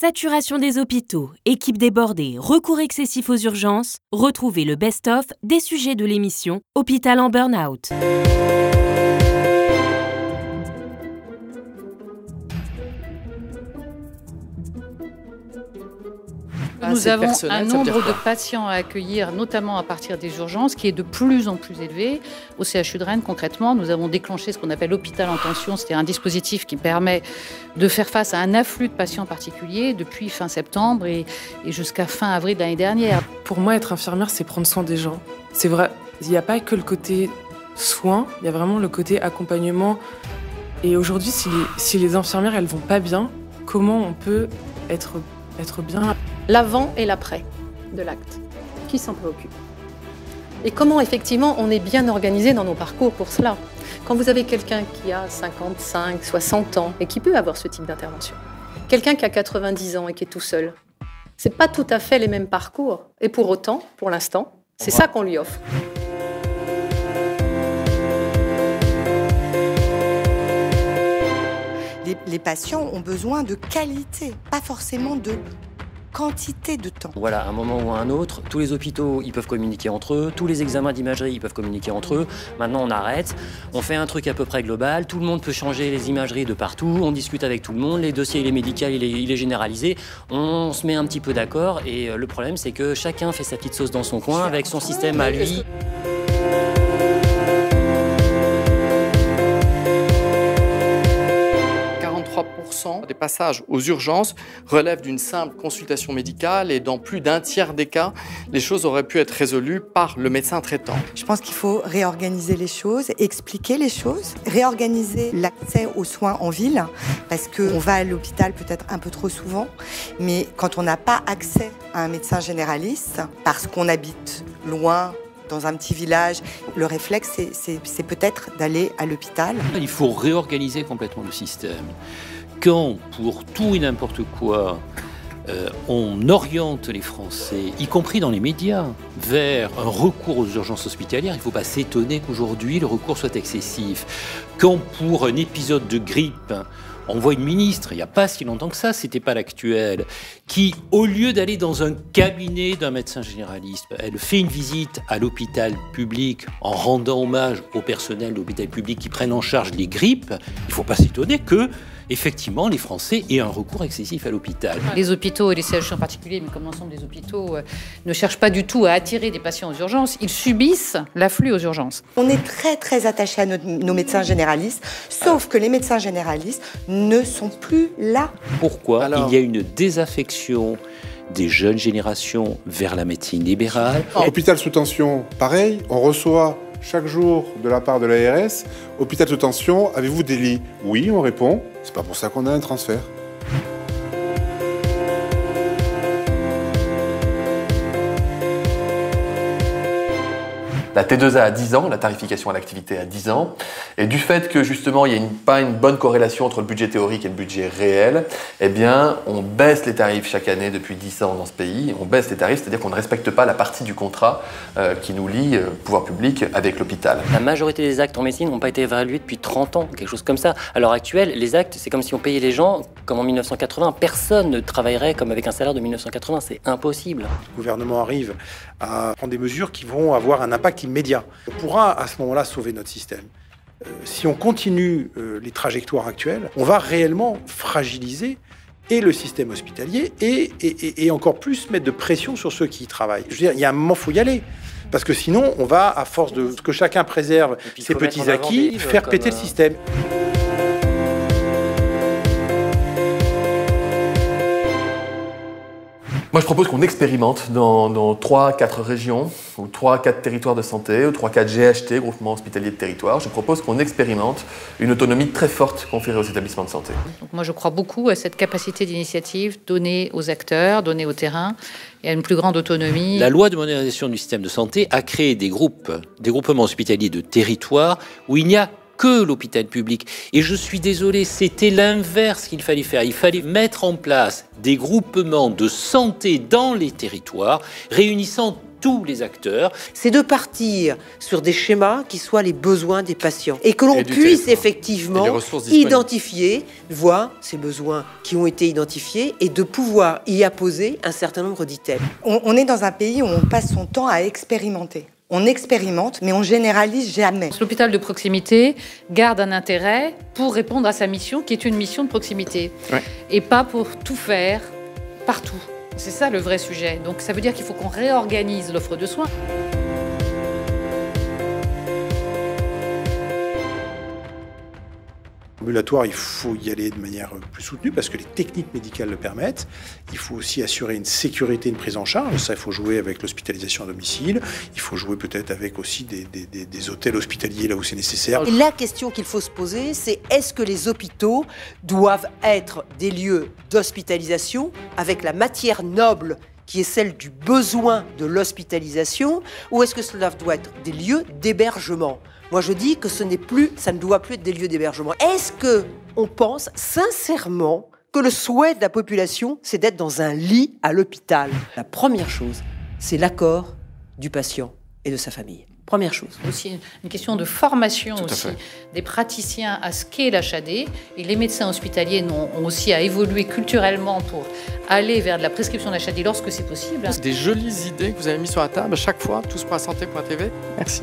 Saturation des hôpitaux, équipe débordée, recours excessif aux urgences, retrouvez le best-of des sujets de l'émission Hôpital en Burnout. Nous avons un nombre de patients à accueillir, notamment à partir des urgences, qui est de plus en plus élevé. Au CHU de Rennes, concrètement, nous avons déclenché ce qu'on appelle l'hôpital en tension. C'est un dispositif qui permet de faire face à un afflux de patients particuliers depuis fin septembre et, jusqu'à fin avril de l'année dernière. Pour moi, être infirmière, c'est prendre soin des gens. C'est vrai, il n'y a pas que le côté soin, il y a vraiment le côté accompagnement. Et aujourd'hui, si les, si les infirmières, elles vont pas bien, comment on peut être, être bien? L'avant et l'après de l'acte. Qui s'en préoccupe? Et comment effectivement on est bien organisé dans nos parcours pour cela? Quand vous avez quelqu'un qui a 55, 60 ans et qui peut avoir ce type d'intervention, quelqu'un qui a 90 ans et qui est tout seul, c'est pas tout à fait les mêmes parcours. Et pour autant, pour l'instant, c'est ça qu'on lui offre. les, patients ont besoin de qualité, pas forcément de quantité de temps. Voilà, à un moment ou à un autre, tous les hôpitaux, ils peuvent communiquer entre eux, tous les examens d'imagerie, ils peuvent communiquer entre eux. Maintenant, on arrête, on fait un truc à peu près global, tout le monde peut changer les imageries de partout, on discute avec tout le monde, les dossiers, il est médical, il est, il est généralisé, on se met un petit peu d'accord et euh, le problème, c'est que chacun fait sa petite sauce dans son coin avec son système à lui. Des passages aux urgences relèvent d'une simple consultation médicale et dans plus d'un tiers des cas, les choses auraient pu être résolues par le médecin traitant. Je pense qu'il faut réorganiser les choses, expliquer les choses, réorganiser l'accès aux soins en ville, parce qu'on va à l'hôpital peut-être un peu trop souvent, mais quand on n'a pas accès à un médecin généraliste, parce qu'on habite loin, dans un petit village, le réflexe, c'est peut-être d'aller à l'hôpital. Il faut réorganiser complètement le système quand, pour tout et n'importe quoi, euh, on oriente les Français, y compris dans les médias, vers un recours aux urgences hospitalières, il ne faut pas s'étonner qu'aujourd'hui le recours soit excessif. Quand pour un épisode de grippe, on voit une ministre, il n'y a pas si longtemps que ça, c'était pas l'actuel, qui, au lieu d'aller dans un cabinet d'un médecin généraliste, elle fait une visite à l'hôpital public en rendant hommage au personnel de l'hôpital public qui prennent en charge les grippes. Il ne faut pas s'étonner que effectivement, les Français aient un recours excessif à l'hôpital. Les hôpitaux et les CHU en particulier, mais comme l'ensemble des hôpitaux, euh, ne cherchent pas du tout à attirer des patients aux urgences. Ils subissent l'afflux aux urgences. On est très très attaché à nos, médecins généralistes, sauf que les médecins généralistes ne sont plus là. Pourquoi Il y a une désaffection des jeunes générations vers la médecine libérale? Hôpital sous tension, pareil, on reçoit chaque jour de la part de l'ARS, hôpital de tension, avez-vous des lits? Oui, on répond. C'est pas pour ça qu'on a un transfert. La T2A à 10 ans, la tarification à l'activité à 10 ans, et du fait que justement il n'y a pas une bonne corrélation entre le budget théorique et le budget réel, eh bien on baisse les tarifs chaque année depuis 10 ans dans ce pays, on baisse les tarifs, c'est-à-dire qu'on ne respecte pas la partie du contrat euh, qui nous lie, euh, pouvoir public, avec l'hôpital. La majorité des actes en médecine n'ont pas été évalués depuis 30 ans, quelque chose comme ça. À l'heure actuelle, les actes, c'est comme si on payait les gens comme en 1980. Personne ne travaillerait comme avec un salaire de 1980, c'est impossible. Le gouvernement arrive à prendre des mesures qui vont avoir un impact immédiat. On pourra à ce moment-là sauver notre système. Euh, si on continue euh, les trajectoires actuelles, on va réellement fragiliser et le système hospitalier et, et, encore plus mettre de pression sur ceux qui y travaillent. Je veux dire, il y a un moment, il faut y aller. Parce que sinon, on va, à force de que chacun préserve ses petits acquis, faire péter le euh, système. Moi, je propose qu'on expérimente dans, dans 3-4 régions, ou 3-4 territoires de santé, ou 3-4 GHT, groupements hospitaliers de territoire. Je propose qu'on expérimente une autonomie très forte conférée aux établissements de santé. moi, je crois beaucoup à cette capacité d'initiative donnée aux acteurs, donnée au terrain, et à une plus grande autonomie. La loi de modernisation du système de santé a créé des groupes, des groupements hospitaliers de territoire où il n'y a que l'hôpital public. Et je suis désolé, c'était l'inverse qu'il fallait faire. Il fallait mettre en place des groupements de santé dans les territoires, réunissant tous les acteurs. C'est de partir sur des schémas qui soient les besoins des patients et que l'on puisse effectivement identifier, voir ces besoins qui ont été identifiés et de pouvoir y apposer un certain nombre d'items. On, est dans un pays où on passe son temps à expérimenter. On expérimente, mais on généralise jamais. L'hôpital de proximité garde un intérêt pour répondre à sa mission, qui est une mission de proximité, et pas pour tout faire partout. C'est ça le vrai sujet. Donc ça veut dire qu'il faut qu'on réorganise l'offre de soins. Ambulatoire, il faut y aller de manière plus soutenue parce que les techniques médicales le permettent. Il faut aussi assurer une sécurité, une prise en charge. Ça, il faut jouer avec l'hospitalisation à domicile. Il faut jouer peut-être avec aussi des, des, hôtels hospitaliers là où c'est nécessaire. La question qu'il faut se poser, c'est est-ce que les hôpitaux doivent être des lieux d'hospitalisation avec la matière noble qui est celle du besoin de l'hospitalisation, ou est-ce que cela doit être des lieux d'hébergement? Moi, je dis que ce n'est plus, ça ne doit plus être des lieux d'hébergement. Est-ce que on pense sincèrement que le souhait de la population, c'est d'être dans un lit à l'hôpital? La première chose, c'est l'accord du patient et de sa famille. Première chose. Aussi une question de formation aussi des praticiens à ce qu'est l'HAD. Et les médecins hospitaliers ont, aussi à évoluer culturellement pour aller vers de la prescription d'HAD lorsque c'est possible. C'est des jolies idées que vous avez mises sur la table à chaque fois, tous pour la santé.tv. Merci.